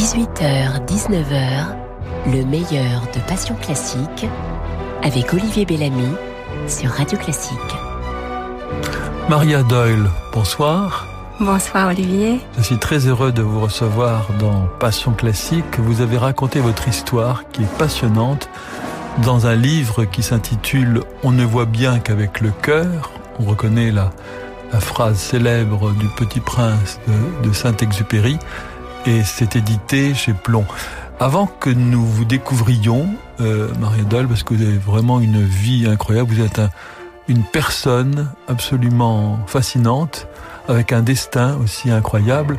18h-19h, le meilleur de Passion Classique avec Olivier Bellamy sur Radio Classique. Maria Doyle, bonsoir. Bonsoir Olivier. Je suis très heureux de vous recevoir dans Passion Classique. Vous avez raconté votre histoire qui est passionnante dans un livre qui s'intitule On ne voit bien qu'avec le cœur. On reconnaît la, la phrase célèbre du Petit Prince de, de Saint-Exupéry et c'est édité chez Plomb. Avant que nous vous découvrions, euh, Maria Doll, parce que vous avez vraiment une vie incroyable, vous êtes un, une personne absolument fascinante, avec un destin aussi incroyable.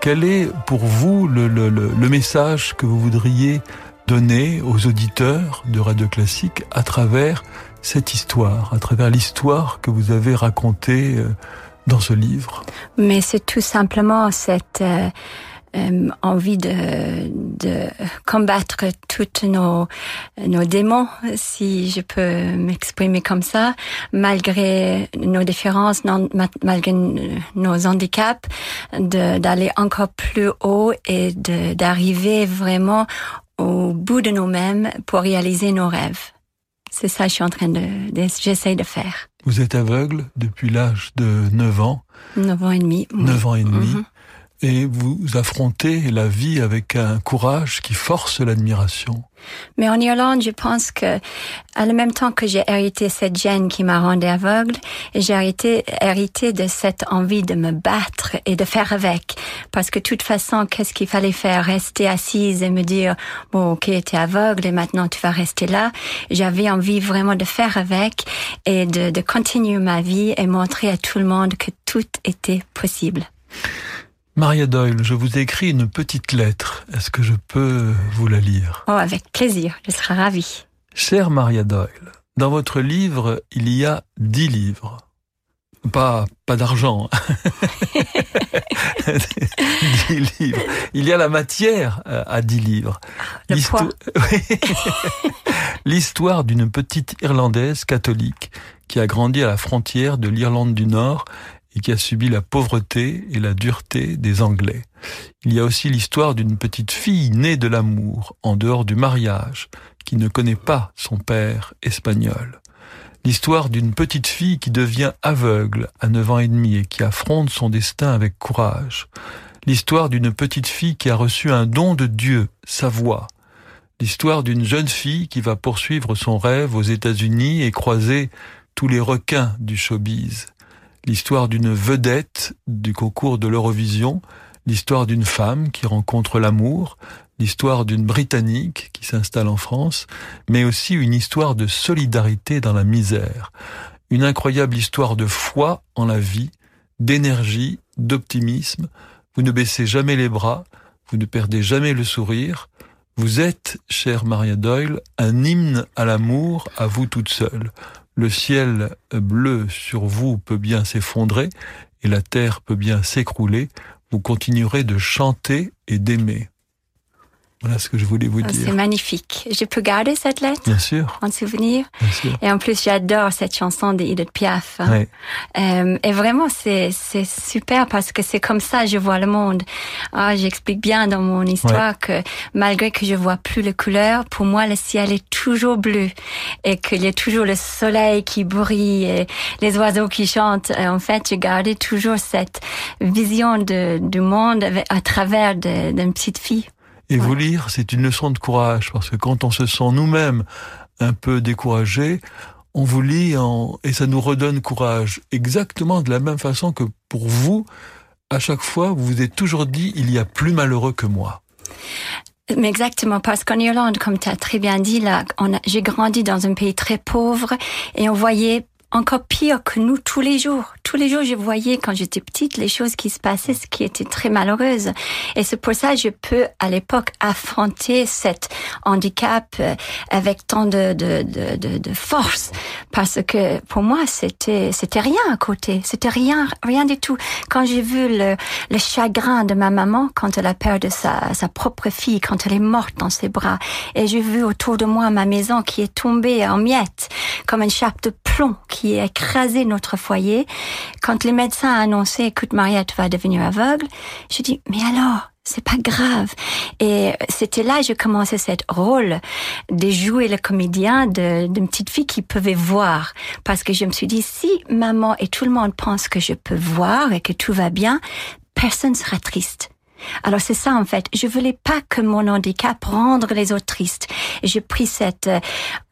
Quel est pour vous le, le, le, le message que vous voudriez donner aux auditeurs de Radio Classique à travers cette histoire, à travers l'histoire que vous avez racontée euh, dans ce livre? Mais c'est tout simplement cette... Euh euh, envie de, de combattre toutes nos, nos démons, si je peux m'exprimer comme ça, malgré nos différences, non, malgré nos handicaps, d'aller encore plus haut et d'arriver vraiment au bout de nous-mêmes pour réaliser nos rêves. C'est ça que je suis en train de, de j'essaye de faire. Vous êtes aveugle depuis l'âge de 9 ans. 9 ans et demi. 9 ans et demi. Mm -hmm et vous affrontez la vie avec un courage qui force l'admiration. Mais en Irlande, je pense que, à le même temps que j'ai hérité cette gêne qui m'a rendu aveugle, j'ai hérité, hérité de cette envie de me battre et de faire avec. Parce que de toute façon, qu'est-ce qu'il fallait faire? Rester assise et me dire, bon, ok, t'es aveugle et maintenant tu vas rester là. J'avais envie vraiment de faire avec et de, de continuer ma vie et montrer à tout le monde que tout était possible. Maria Doyle, je vous ai écrit une petite lettre. Est-ce que je peux vous la lire? Oh, avec plaisir, je serai ravie. Chère Maria Doyle, dans votre livre, il y a dix livres. Pas, pas d'argent. dix livres. Il y a la matière à dix livres. L'histoire d'une petite Irlandaise catholique qui a grandi à la frontière de l'Irlande du Nord et qui a subi la pauvreté et la dureté des Anglais. Il y a aussi l'histoire d'une petite fille née de l'amour, en dehors du mariage, qui ne connaît pas son père espagnol. L'histoire d'une petite fille qui devient aveugle à 9 ans et demi et qui affronte son destin avec courage. L'histoire d'une petite fille qui a reçu un don de Dieu, sa voix. L'histoire d'une jeune fille qui va poursuivre son rêve aux États-Unis et croiser tous les requins du showbiz l'histoire d'une vedette du concours de l'Eurovision, l'histoire d'une femme qui rencontre l'amour, l'histoire d'une Britannique qui s'installe en France, mais aussi une histoire de solidarité dans la misère, une incroyable histoire de foi en la vie, d'énergie, d'optimisme. Vous ne baissez jamais les bras, vous ne perdez jamais le sourire. Vous êtes, chère Maria Doyle, un hymne à l'amour à vous toute seule le ciel bleu sur vous peut bien s'effondrer et la terre peut bien s'écrouler, vous continuerez de chanter et d'aimer. Voilà ce que je voulais vous dire. C'est magnifique. Je peux garder cette lettre Bien sûr. En souvenir Bien sûr. Et en plus, j'adore cette chanson d'Edith Piaf. Oui. Euh, et vraiment, c'est super parce que c'est comme ça je vois le monde. Ah, J'explique bien dans mon histoire que malgré que je vois plus les couleurs, pour moi, le ciel est toujours bleu et qu'il y a toujours le soleil qui brille et les oiseaux qui chantent. Et en fait, j'ai gardé toujours cette vision de, du monde à travers d'une petite fille. Et vous lire, c'est une leçon de courage, parce que quand on se sent nous-mêmes un peu découragé, on vous lit en... et ça nous redonne courage. Exactement de la même façon que pour vous, à chaque fois, vous vous êtes toujours dit, il y a plus malheureux que moi. Mais exactement, parce qu'en Irlande, comme tu as très bien dit, là, j'ai grandi dans un pays très pauvre et on voyait encore pire que nous tous les jours. Tous les jours, je voyais quand j'étais petite les choses qui se passaient, ce qui était très malheureuse. Et c'est pour ça que je peux à l'époque affronter cet handicap euh, avec tant de, de, de, de, force, parce que pour moi c'était c'était rien à côté, c'était rien rien du tout. Quand j'ai vu le, le chagrin de ma maman quand elle a perdu sa, sa propre fille, quand elle est morte dans ses bras, et j'ai vu autour de moi ma maison qui est tombée en miettes comme une chape de plomb qui a écrasé notre foyer. Quand les médecins ont annoncé, écoute Maria, tu vas devenir aveugle, je dis, mais alors, c'est pas grave. Et c'était là j'ai commencé cette rôle de jouer le comédien d'une petite fille qui pouvait voir. Parce que je me suis dit, si maman et tout le monde pense que je peux voir et que tout va bien, personne sera triste. Alors c'est ça en fait. Je voulais pas que mon handicap rende les autres tristes. Et j'ai pris cette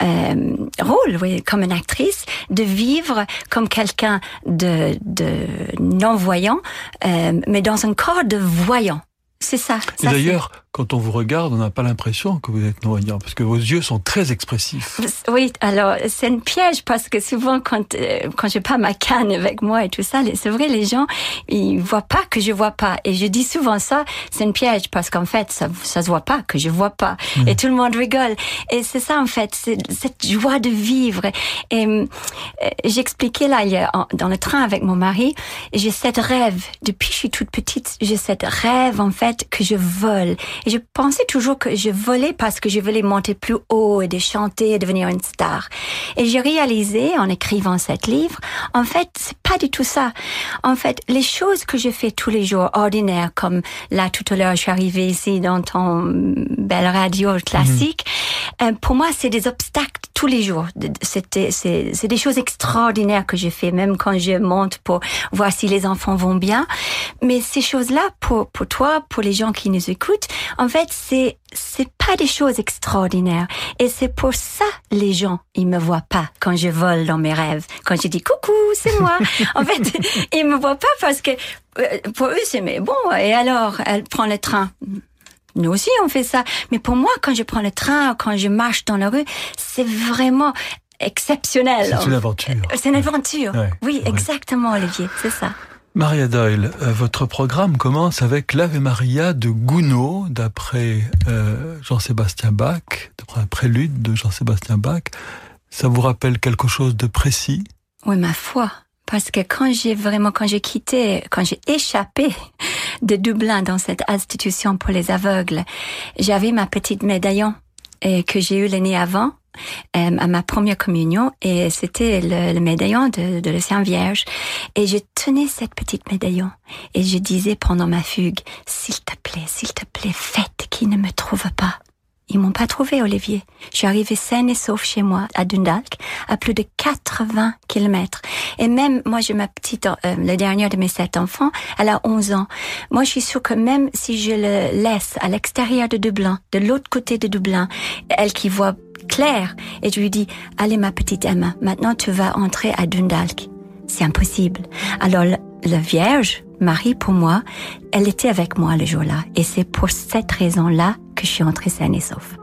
euh, rôle, oui, comme une actrice, de vivre comme quelqu'un de, de non voyant, euh, mais dans un corps de voyant. C'est ça. Et d'ailleurs, quand on vous regarde, on n'a pas l'impression que vous êtes noyant, parce que vos yeux sont très expressifs. Oui, alors c'est un piège parce que souvent quand euh, quand j'ai pas ma canne avec moi et tout ça, c'est vrai les gens ils voient pas que je vois pas. Et je dis souvent ça, c'est un piège parce qu'en fait ça ça se voit pas que je vois pas. Hmm. et tout le monde rigole. Et c'est ça en fait, c'est cette joie de vivre. Et euh, j'expliquais là il y a, dans le train avec mon mari, j'ai cette rêve. Depuis que je suis toute petite, j'ai cette rêve en fait que je vole et je pensais toujours que je volais parce que je voulais monter plus haut et de chanter et devenir une star. Et j'ai réalisé en écrivant cet livre, en fait, c'est pas du tout ça. En fait, les choses que je fais tous les jours, ordinaires, comme là tout à l'heure, je suis arrivée ici dans ton belle radio classique, mhm. euh, pour moi, c'est des obstacles tous les jours. C'était, c'est, c'est des choses extraordinaires que j'ai fait, même quand je monte pour voir si les enfants vont bien. Mais ces choses-là, pour, pour toi, pour les gens qui nous écoutent, en fait, c'est c'est pas des choses extraordinaires. Et c'est pour ça les gens, ils me voient pas quand je vole dans mes rêves. Quand je dis coucou, c'est moi. en fait, ils me voient pas parce que euh, pour eux, c'est mais bon, et alors, elle prend le train. Nous aussi, on fait ça. Mais pour moi, quand je prends le train, quand je marche dans la rue, c'est vraiment exceptionnel. C'est une aventure. C'est une aventure. Oui, exactement, Olivier, c'est ça. Maria Doyle, euh, votre programme commence avec l'Ave Maria de Gounod, d'après euh, Jean-Sébastien Bach, d'après un prélude de Jean-Sébastien Bach. Ça vous rappelle quelque chose de précis? Oui, ma foi. Parce que quand j'ai vraiment, quand j'ai quitté, quand j'ai échappé de Dublin dans cette institution pour les aveugles, j'avais ma petite médaillon que j'ai eu l'année avant euh, à ma première communion et c'était le, médaillon de, de Saint Vierge. Et je tenais cette petite médaillon et je disais pendant ma fugue s'il te plaît s'il te plaît faites qu'il ne me trouve pas ils m'ont pas trouvé, Olivier. Je suis arrivée saine et sauf chez moi, à Dundalk, à plus de 80 kilomètres. Et même, moi, j'ai ma petite, euh, le dernier de mes sept enfants, elle a 11 ans. Moi, je suis sûre que même si je le laisse à l'extérieur de Dublin, de l'autre côté de Dublin, elle qui voit clair, et je lui dis, allez, ma petite Emma, maintenant tu vas entrer à Dundalk. C'est impossible. Alors, la Vierge, Marie, pour moi, elle était avec moi le jour-là. Et c'est pour cette raison-là que je suis entrée saine et sauf.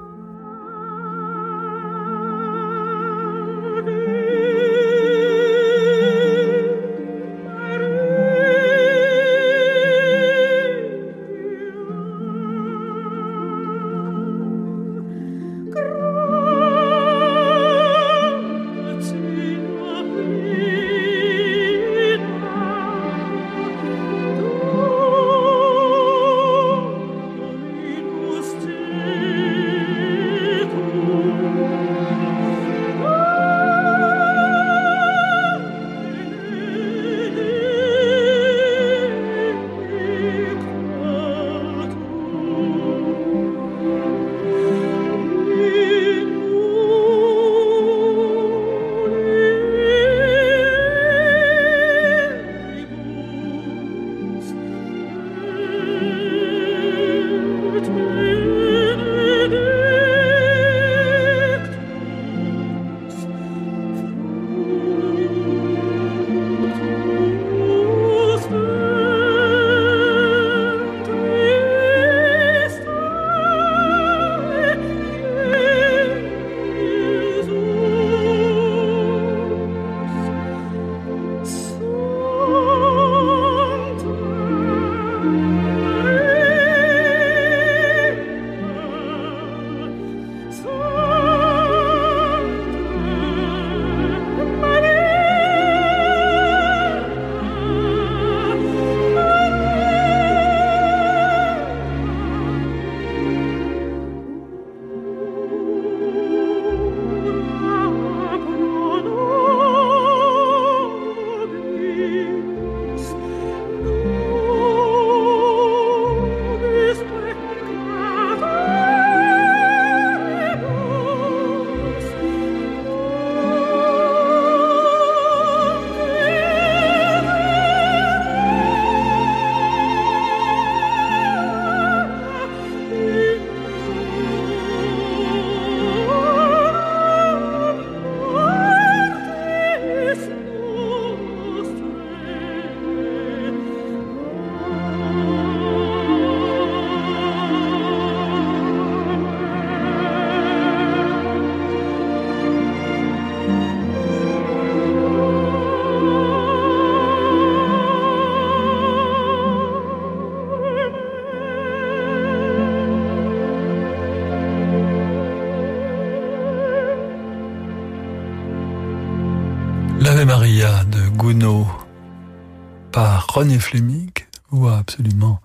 René Fleming, voix absolument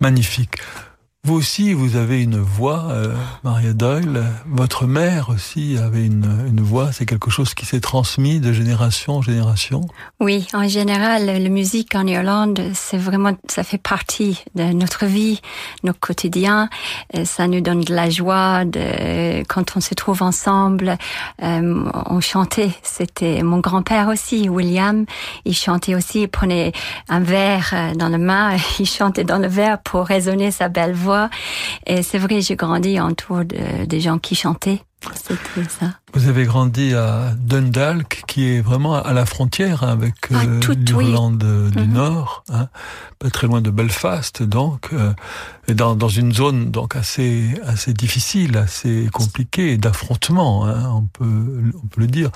magnifique. Vous aussi, vous avez une voix, euh, Maria Doyle. Votre mère aussi avait une, voix. C'est quelque chose qui s'est transmis de génération en génération. Oui, en général, la musique en Irlande, c'est vraiment, ça fait partie de notre vie, nos quotidiens. Euh, ça nous donne de la joie. De, quand on se trouve ensemble, euh, on chantait. C'était mon grand-père aussi, William. Il chantait aussi. Il prenait un verre dans la main. Il chantait dans le verre pour résonner sa belle voix et c'est vrai, j'ai grandi autour de, des gens qui chantaient. C'était ça. Vous avez grandi à Dundalk, qui est vraiment à la frontière hein, avec ah, euh, l'Irlande du mhm. Nord, hein, pas très loin de Belfast, donc, euh, et dans, dans une zone donc assez assez difficile, assez compliquée d'affrontement, hein, on peut on peut le dire.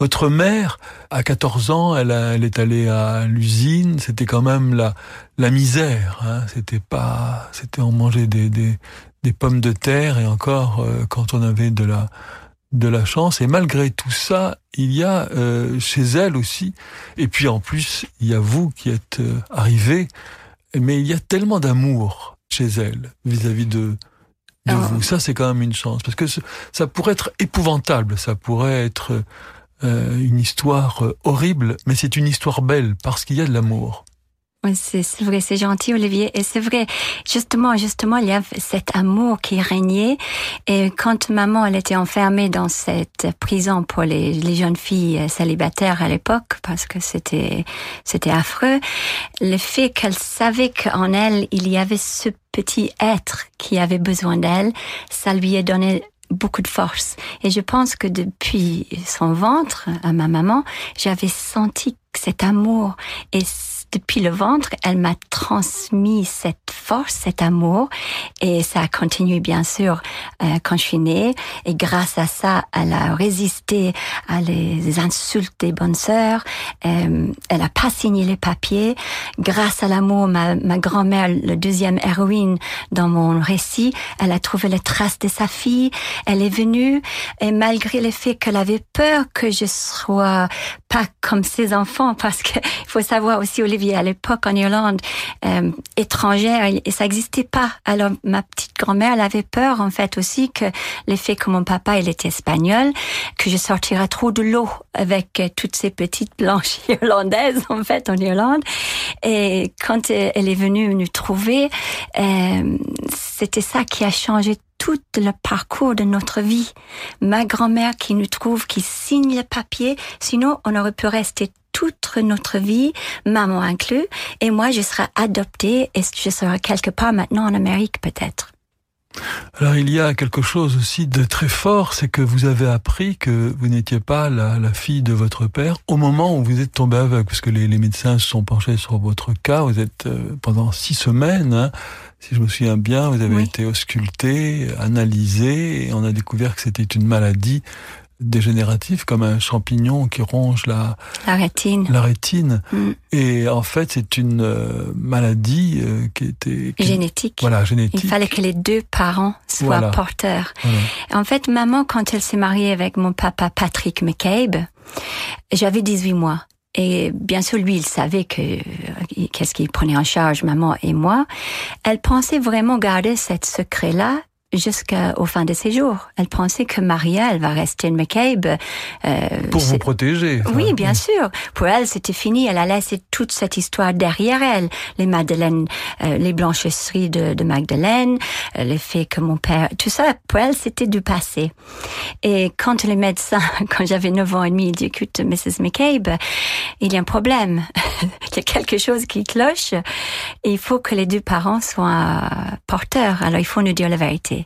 Votre mère, à 14 ans, elle, a, elle est allée à l'usine. C'était quand même la la misère. Hein, c'était pas, c'était on mangeait des, des des pommes de terre et encore euh, quand on avait de la de la chance. Et malgré tout ça, il y a euh, chez elle aussi. Et puis en plus, il y a vous qui êtes euh, arrivé. Mais il y a tellement d'amour chez elle vis-à-vis de, de ah. vous. Ça, c'est quand même une chance. Parce que ça pourrait être épouvantable. Ça pourrait être euh, une histoire horrible. Mais c'est une histoire belle parce qu'il y a de l'amour. C'est vrai, c'est gentil, Olivier. Et c'est vrai, justement, justement, il y a cet amour qui régnait. Et quand maman, elle était enfermée dans cette prison pour les, jeunes filles célibataires à l'époque, parce que c'était, c'était affreux, le fait qu'elle savait qu'en elle, il y avait ce petit être qui avait besoin d'elle, ça lui a donné beaucoup de force. Et je pense que depuis son ventre, à ma maman, j'avais senti cet amour et depuis le ventre, elle m'a transmis cette force, cet amour, et ça a continué bien sûr euh, quand je suis née. Et grâce à ça, elle a résisté à les insultes des bonnes sœurs. Euh, elle a pas signé les papiers. Grâce à l'amour, ma, ma grand-mère, le deuxième héroïne dans mon récit, elle a trouvé les traces de sa fille. Elle est venue, et malgré le fait qu'elle avait peur que je sois pas comme ses enfants, parce qu'il faut savoir aussi, Olivier, à l'époque en Irlande, euh, étrangère, et ça n'existait pas. Alors ma petite grand-mère, elle avait peur en fait aussi que l'effet que mon papa, il était espagnol, que je sortirais trop de l'eau avec toutes ces petites blanches irlandaises en fait en Irlande. Et quand elle est venue nous trouver, euh, c'était ça qui a changé tout le parcours de notre vie. Ma grand-mère qui nous trouve, qui signe le papier, sinon on aurait pu rester toute notre vie, maman inclus, et moi je serai adoptée et je serai quelque part maintenant en Amérique peut-être. Alors il y a quelque chose aussi de très fort, c'est que vous avez appris que vous n'étiez pas la, la, fille de votre père au moment où vous êtes tombé aveugle, parce que les, les médecins se sont penchés sur votre cas. Vous êtes euh, pendant six semaines, hein, si je me souviens bien, vous avez été ausculté, analysé, et on a découvert que c'était une maladie dégénératif comme un champignon qui ronge la, la rétine. La rétine. Mm. Et en fait, c'est une euh, maladie euh, qui était génétique. Voilà, génétique. Il fallait que les deux parents soient porteurs. En fait, maman, quand elle s'est mariée avec mon papa Patrick McCabe, j'avais 18 mois. Et bien sûr, lui, il savait que qu'est-ce qu'il prenait en charge, maman et moi. Elle pensait vraiment garder cette secret-là jusqu'au fin de ses jours. Elle pensait que Maria, elle va rester une McCabe. Euh, pour vous protéger. Oui, bien sûr. Pour elle, c'était fini. Elle a laissé toute cette histoire derrière elle. Les Madeleines, euh, les blanchisseries de, de Magdalene, euh, le fait que mon père, tout ça, pour elle, c'était du passé. Et quand le médecin, quand j'avais 9 ans et demi, il dit, écoute, Mrs. McCabe, il y a un problème. il y a quelque chose qui cloche. Et il faut que les deux parents soient porteurs. Alors, il faut nous dire la vérité.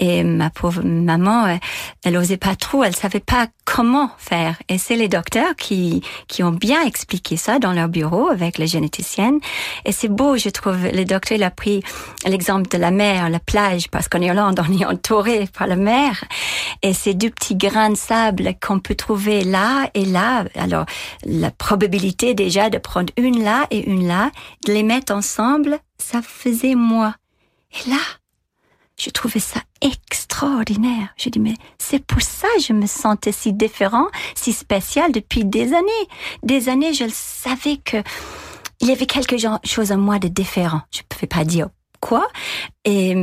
Et ma pauvre maman, euh, elle osait pas trop, elle savait pas comment faire. Et c'est les docteurs qui, qui ont bien expliqué ça dans leur bureau avec les généticiennes. Et c'est beau, je trouve. Le docteur, il a pris l'exemple de la mer, la plage, parce qu'en Irlande, on est entouré par la mer. Et ces deux petits grains de sable qu'on peut trouver là et là. Alors, la probabilité déjà de prendre une là et une là, de les mettre ensemble, ça faisait moi. Et là, Je trouvais ça extraordinaire. Je dis, mais c'est pour ça que je me sentais si différent, si spécial depuis des années. Des années, je savais que il y avait quelque chose en moi de différent. Je ne pouvais pas dire quoi. Et,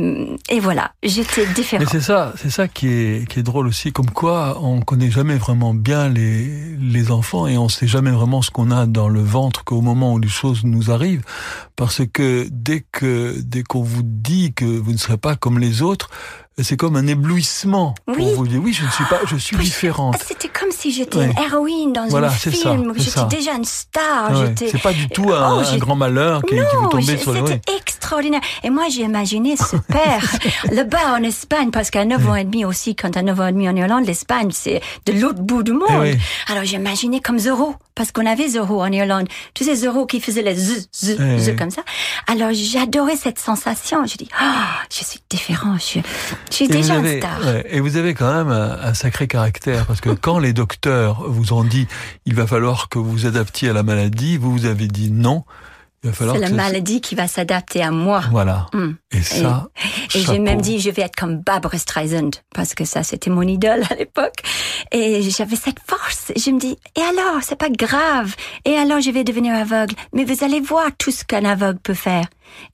et voilà, j'étais différente. Mais c'est ça, c'est ça qui est, qui est drôle aussi. Comme quoi, on connaît jamais vraiment bien les, les enfants et on sait jamais vraiment ce qu'on a dans le ventre qu'au moment où les choses nous arrivent. Parce que dès que, dès qu'on vous dit que vous ne serez pas comme les autres, c'est comme un éblouissement Oui. pour vous dire oui je ne suis pas je suis Oui. différente Ah, C'était comme si j'étais Ouais. une héroïne dans Voilà, un c'est ça, film. J'étais déjà une star. Ouais. c'est pas du tout un, Oh, un grand malheur qui, qui vous Non, tombait j'ai- sur le c'était oui. Extraordinaire. Et moi, j'ai imaginé ce père là-bas en Espagne, parce qu'à 9 ans et demi aussi, quand à 9 ans et demi en Irlande, l'Espagne, c'est de l'autre bout du monde. Eh oui. Alors, j'ai imaginé comme Zorro, parce qu'on avait Zorro en Irlande. Tu sais, Zorro qui faisait les z, z, Eh z comme ça. Alors, j'adorais cette sensation. Je dis, ah, je suis différent, je, suis- je suis Et déjà avez, une star. ouais, et vous avez quand même un, un sacré caractère parce que quand les docteurs vous ont dit il va falloir que vous vous adaptiez à la maladie, vous vous avez dit non. C'est la maladie qui va s'adapter à moi. Voilà. Hum. Et ça, Et j'ai chapeau. même dit, je vais être comme Barbara Streisand, parce que ça, c'était mon idole à l'époque. Et j'avais cette force. Je me dis, et alors, c'est pas grave. Et alors, je vais devenir aveugle. Mais vous allez voir tout ce qu'un aveugle peut faire.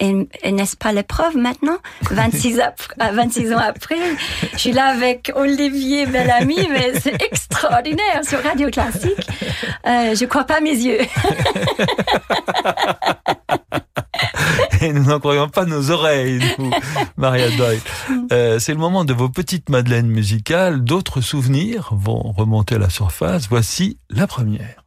Et, et n'est-ce pas l'épreuve maintenant? 26, ap- à 26 ans après, je suis là avec Olivier Bellamy, mais c'est extraordinaire sur Radio Classique. Euh, je crois pas mes yeux. Et nous n'en croyons pas nos oreilles, nous, Maria Doyle. Euh, c'est le moment de vos petites madeleines musicales. D'autres souvenirs vont remonter à la surface. Voici la première.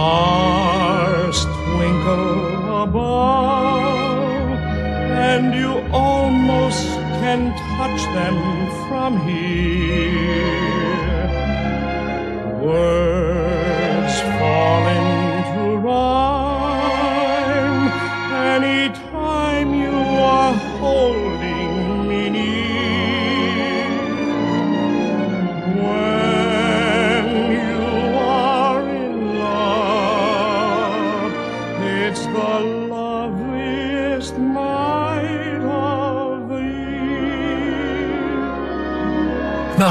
Stars twinkle above, and you almost can touch them from here. Words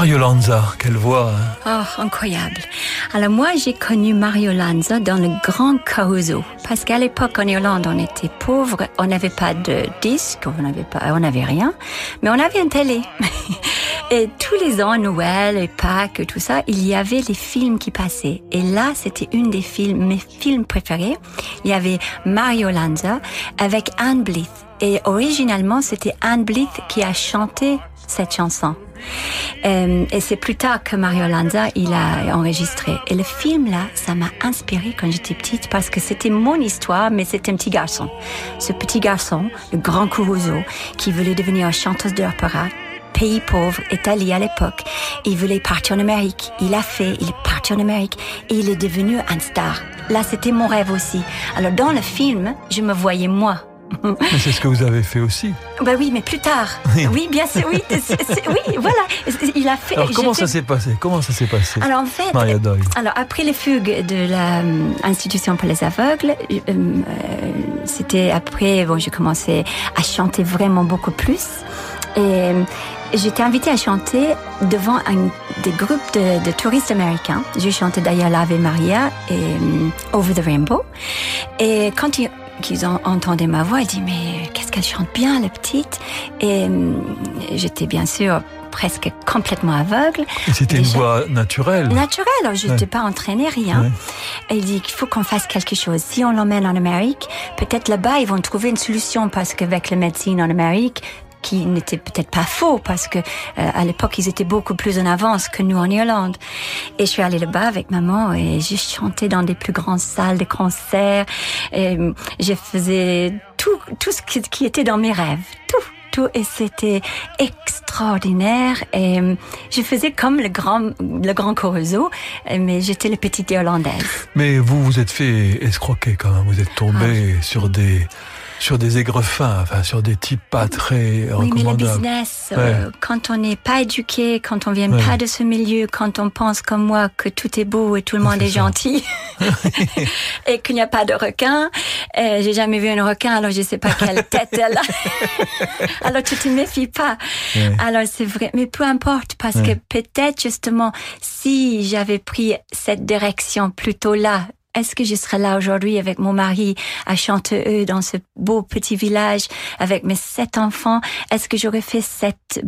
Mario Lanza, quelle voix. hein. Oh, incroyable. Alors moi, j'ai connu Mario Lanza dans le Grand Caruso. Parce qu'à l'époque, en Irlande, on était pauvres, on n'avait pas de disque, on n'avait pas, on n'avait rien, mais on avait une télé. Et tous les ans, Noël et Pâques tout ça, il y avait les films qui passaient. Et là, c'était une des films, mes films préférés. Il y avait Mario Lanza avec Anne Blyth. Et originalement, c'était Anne Blyth qui a chanté cette chanson. Euh, et c'est plus tard que Mario Lanza, il a enregistré. Et le film là, ça m'a inspiré quand j'étais petite parce que c'était mon histoire, mais c'était un petit garçon. Ce petit garçon, le grand Caruso, qui voulait devenir chanteuse d'opéra, pays pauvre, Italie à l'époque. Il voulait partir en Amérique. Il a fait, il est parti en Amérique et il est devenu un star. Là, c'était mon rêve aussi. Alors dans le film, je me voyais moi. C'est ce que vous avez fait aussi. Bah oui, mais plus tard. Oui. Bien sûr, oui, oui, voilà. Il a fait. Alors comment ça s'est passé? Comment ça s'est passé alors en fait, Maria Doyle? alors après les fugues de l'institution pour les aveugles, euh, euh, c'était après bon j'ai commencé à chanter vraiment beaucoup plus et euh, j'étais invitée à chanter devant un des groupes de, de touristes américains. J'ai chanté d'ailleurs l'Ave Maria et euh, Over the Rainbow et quand ils qu'ils ont entendu ma voix, ils disent mais qu'est-ce qu'elle chante bien la petite et euh, j'étais bien sûr presque complètement aveugle c'était une voix naturelle. naturel. alors Je Ouais. n'étais pas entraînée, rien. Ouais. Et il dit qu'il faut qu'on fasse quelque chose. Si on l'emmène en Amérique, peut-être là-bas, ils vont trouver une solution parce qu'avec la médecine en Amérique, qui n'était peut-être pas faux parce que euh, à l'époque ils étaient beaucoup plus en avance que nous en Irlande. Et je suis allée là-bas avec maman et j'ai chanté dans des plus grandes salles de concert. Et euh, je faisais tout tout ce qui, qui était dans mes rêves, tout. Tout. et c'était extraordinaire et euh, je faisais comme le grand le grand Corozo euh, mais j'étais la petite irlandaise. Mais vous vous êtes fait escroquer quand même. Vous êtes tombé Ah. sur des sur des aigrefins, enfin sur des types pas très Oui, mais le business, euh, quand on n'est pas éduqué, quand on vient Ouais. pas de ce milieu, quand on pense comme moi que tout est beau et tout le monde est gentil et qu'il n'y a pas de requin, euh, j'ai jamais vu un requin, alors je sais pas quelle tête elle a. alors tu te méfies pas. Ouais. Alors c'est vrai, mais peu importe parce que peut-être justement si j'avais pris cette direction plutôt là. Est-ce que je serais là aujourd'hui avec mon mari à Chanteux dans ce beau petit village avec mes sept enfants? Est-ce que j'aurais fait cet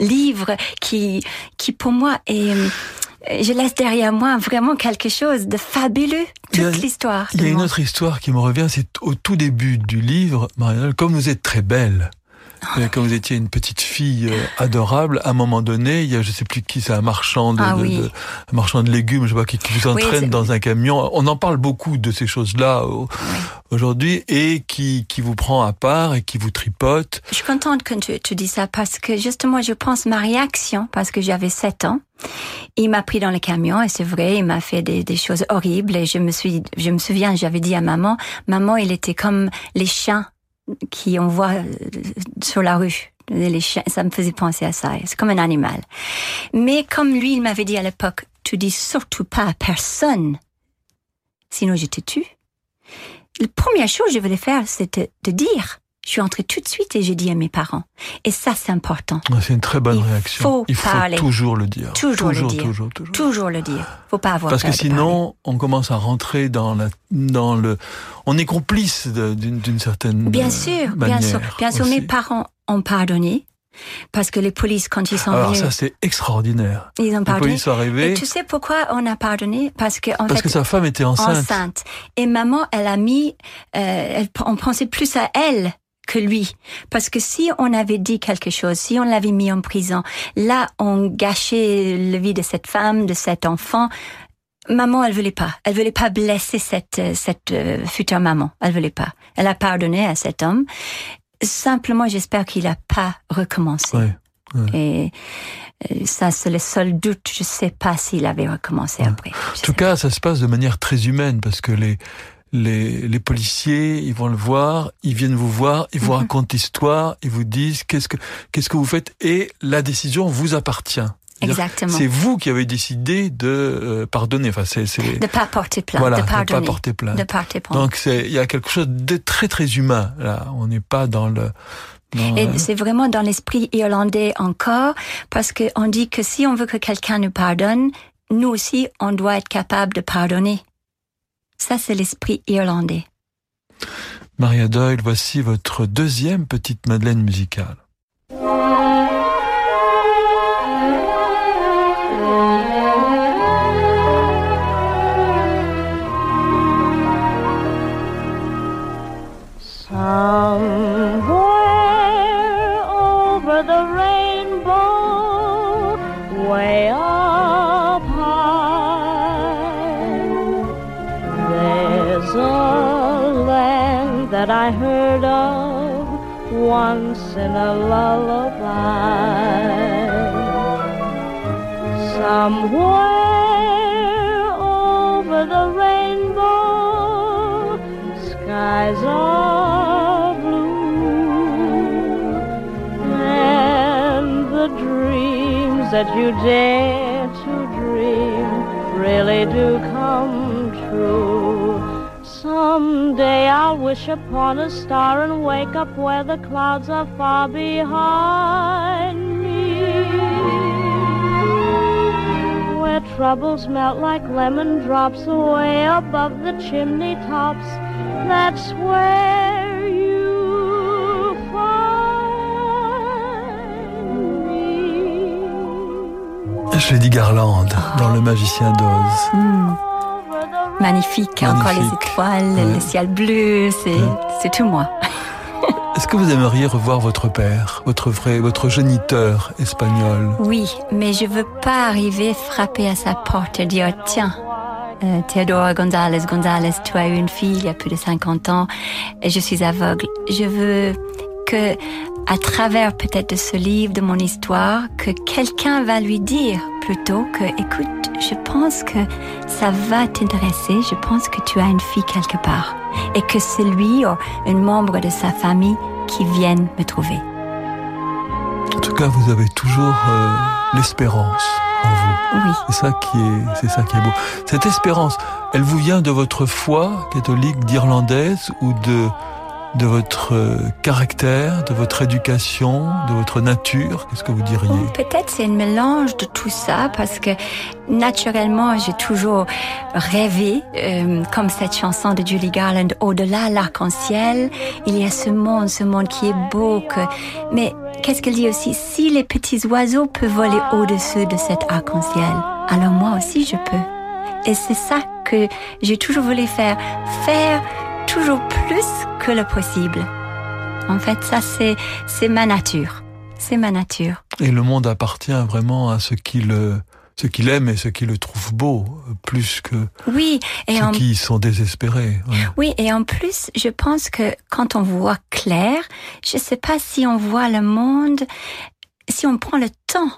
livre qui, qui pour moi est, euh, je laisse derrière moi vraiment quelque chose de fabuleux, Il y a- toute l'histoire. Il y a une autre histoire qui me revient, c'est au tout début du livre, Marianne, comme vous êtes très belle, Et comme vous étiez une petite fille euh, adorable, à un moment donné, il y a je sais plus qui, c'est un marchand de, Ah de- oui. de- un marchand de légumes, je sais pas, qui, qui vous entraîne dans un camion. On en parle beaucoup de ces choses-là au- aujourd'hui, et qui, qui vous prend à part et qui vous tripote. Je suis contente que tu, tu dis ça parce que justement, je pense ma réaction, parce que j'avais 7 ans, il m'a pris dans le camion et c'est vrai, il m'a fait des, des choses horribles et je me suis, je me souviens, j'avais dit à maman, maman, il était comme les chiens qui on voit euh, sur la rue. Les chiens, ça me faisait penser à ça. C'est comme un animal. Mais comme lui, il m'avait dit à l'époque, tu dis surtout pas à personne, sinon je te tue. La première chose que je voulais faire, c'était de dire. Je suis entrée tout de suite et j'ai dit à mes parents. Et ça, c'est important. C'est une très bonne Il réaction. faut il faut parler. toujours le dire. Toujours le dire. Toujours, toujours. Toujours le dire. Faut pas avoir Parce que peur sinon, on commence à rentrer dans la, dans le, on est complice d'une certaine Bien sûr, bien sûr. Bien sûr, aussi. mes parents ont pardonné. Parce que les polices, quand ils sont Alors venus, ça, c'est extraordinaire. ils ont Les pardonné. polices sont Et arrivés tu sais pourquoi on a pardonné? Parce que en parce fait, que sa femme était enceinte. enceinte. Et maman, elle a mis, euh, elle, on pensait plus à elle que lui. Parce que si on avait dit quelque chose, si on l'avait mis en prison, là, on gâchait la vie de cette femme, de cet enfant. Maman, elle voulait pas. Elle voulait pas blesser cette, euh, cette euh, future maman. Elle voulait pas. Elle a pardonné à cet homme. Simplement, j'espère qu'il a pas recommencé. Ouais. Et euh, ça, c'est le seul doute. Je sais pas s'il avait recommencé après. En tout cas, ça se passe de manière très humaine parce que les les, les policiers, ils vont le voir, ils viennent vous voir, ils vous Mhm. racontent l'histoire, ils vous disent qu'est-ce que qu'est-ce que vous faites et la décision vous appartient. Exactement. C'est vous qui avez décidé de euh, pardonner. Enfin, c'est c'est De pas porter plainte, voilà, de de pas pardonner. porter plainte. De porter plainte. Donc c'est il y a quelque chose de très très humain là. On n'est pas dans le Et c'est vraiment dans l'esprit irlandais encore, parce que on dit que si on veut que quelqu'un nous pardonne, nous aussi, on doit être capable de pardonner. Ça, c'est l'esprit irlandais. Maria Doyle, voici votre deuxième petite Madeleine musicale. Somewhere over the rainbow, way up that I heard of once in a lullaby. Somewhere over the rainbow, skies are blue, and the dreams that you dare to dream really do come true. Someday I'll wish upon a star and wake up where the clouds are far behind me where troubles melt like lemon drops away above the chimney tops. That's where you find me. Garland dans Le Magicien d'Oz. Hmm, Magnifique. Encore les étoiles, Ouais. le ciel bleu, c'est, Ouais. c'est tout moi. Est-ce que vous aimeriez revoir votre père, votre vrai, votre géniteur espagnol? Oui, mais je veux pas arriver frapper à sa porte et dire, tiens, euh, Theodora González, González, tu as eu une fille il y a plus de 50 ans et je suis aveugle. Je veux que à travers peut-être de ce livre, de mon histoire, que quelqu'un va lui dire plutôt que, écoute, je pense que ça va t'intéresser, je pense que tu as une fille quelque part. Et que c'est lui ou un membre de sa famille qui vienne me trouver. En tout cas, vous avez toujours euh, l'espérance en vous. Oui. C'est ça qui est, c'est ça qui est beau. Cette espérance, elle vous vient de votre foi catholique d'irlandaise ou de de votre euh, caractère, de votre éducation, de votre nature Qu'est-ce que vous diriez? Peut-être c'est un mélange de tout ça parce que naturellement j'ai toujours rêvé, euh, comme cette chanson de Julie Garland, au-delà l'arc-en-ciel, il y a ce monde, ce monde qui est beau. Que... Mais qu'est-ce qu'elle dit aussi? Si les petits oiseaux peuvent voler au-dessus de cet arc-en-ciel, alors moi aussi je peux. Et c'est ça que j'ai toujours voulu faire, faire toujours plus que le possible. En fait, ça c'est c'est ma nature. C'est ma nature. Et le monde appartient vraiment à ceux qui le, ceux qui l'aiment et ceux qui le trouvent beau, plus que Oui, et ceux en, qui sont désespérés. Ouais. oui, et en plus, je pense que quand on voit clair, je sais pas si on voit le monde, si on prend le temps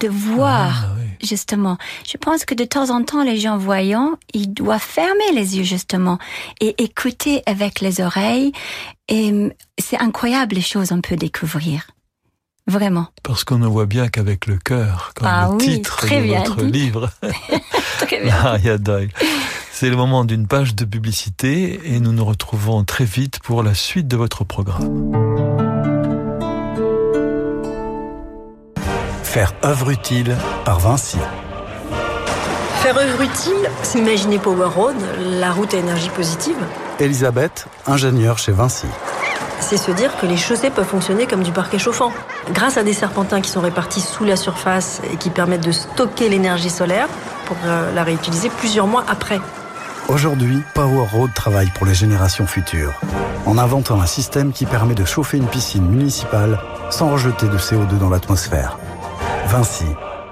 de voir. Ah, oui. Justement, je pense que de temps en temps, les gens voyants, ils doivent fermer les yeux justement et écouter avec les oreilles. Et hum, c'est incroyable les choses qu'on peut découvrir. Vraiment. Parce qu'on ne voit bien qu'avec le cœur, comme Ah le oui, titre très de bien votre dit. livre. Très bien. Doyle. C'est le moment d'une page de publicité et nous nous retrouvons très vite pour la suite de votre programme. Faire œuvre utile par Vinci. Faire œuvre utile, c'est imaginer Power Road, la route à énergie positive. Elisabeth, ingénieure chez Vinci. C'est se dire que les chaussées peuvent fonctionner comme du parquet chauffant. Grâce à des serpentins qui sont répartis sous la surface et qui permettent de stocker l'énergie solaire pour euh, la réutiliser plusieurs mois après. Aujourd'hui, Power Road travaille pour les générations futures, en inventant un système qui permet de chauffer une piscine municipale sans rejeter de CO2 dans l'atmosphère. Vinci,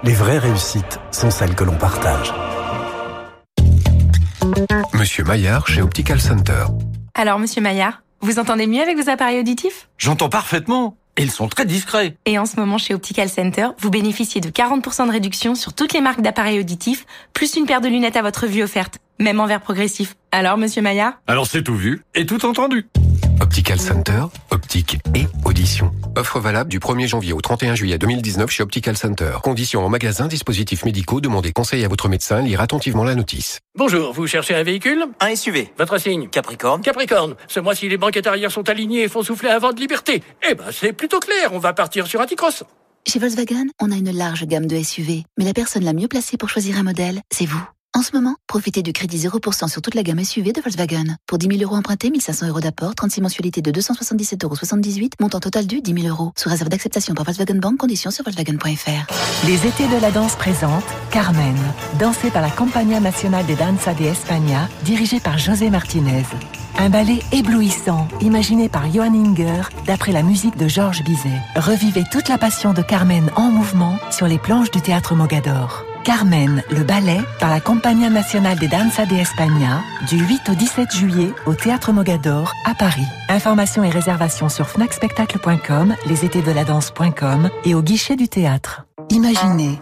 les vraies réussites sont celles que l'on partage. Monsieur Maillard chez Optical Center. Alors, monsieur Maillard, vous entendez mieux avec vos appareils auditifs? J'entends parfaitement. Et ils sont très discrets. Et en ce moment, chez Optical Center, vous bénéficiez de 40% de réduction sur toutes les marques d'appareils auditifs, plus une paire de lunettes à votre vue offerte, même en verre progressif. Alors, monsieur Maillard? Alors c'est tout vu et tout entendu. Optical Center, optique et audition. Offre valable du 1er janvier au 31 juillet 2019 chez Optical Center. Conditions en magasin, dispositifs médicaux, demandez conseil à votre médecin, lire attentivement la notice. Bonjour, vous cherchez un véhicule? Un SUV. Votre signe Capricorne. Capricorne. Ce mois-ci, les banquettes arrière sont alignées et font souffler un vent de liberté. Eh ben, c'est plutôt clair, on va partir sur un T-Cross. Chez Volkswagen, on a une large gamme de SUV, mais la personne la mieux placée pour choisir un modèle, c'est vous. En ce moment, profitez du crédit 0% sur toute la gamme SUV de Volkswagen. Pour 10 000 euros empruntés, 1500 euros d'apport, 36 mensualités de 277,78 euros, montant total dû 10 000 euros. Sous réserve d'acceptation par Volkswagen Bank, conditions sur Volkswagen.fr. Les étés de la danse présentent Carmen, dansée par la Compagnia Nacional de Danza de España, dirigée par José Martinez. Un ballet éblouissant, imaginé par Johann Inger, d'après la musique de Georges Bizet. Revivez toute la passion de Carmen en mouvement sur les planches du théâtre Mogador. Carmen, le ballet, par la Compagnia Nacional de Danza de España, du 8 au 17 juillet au Théâtre Mogador, à Paris. Informations et réservations sur fnacspectacle.com, lesétédeladance.com et au guichet du théâtre. Imaginez,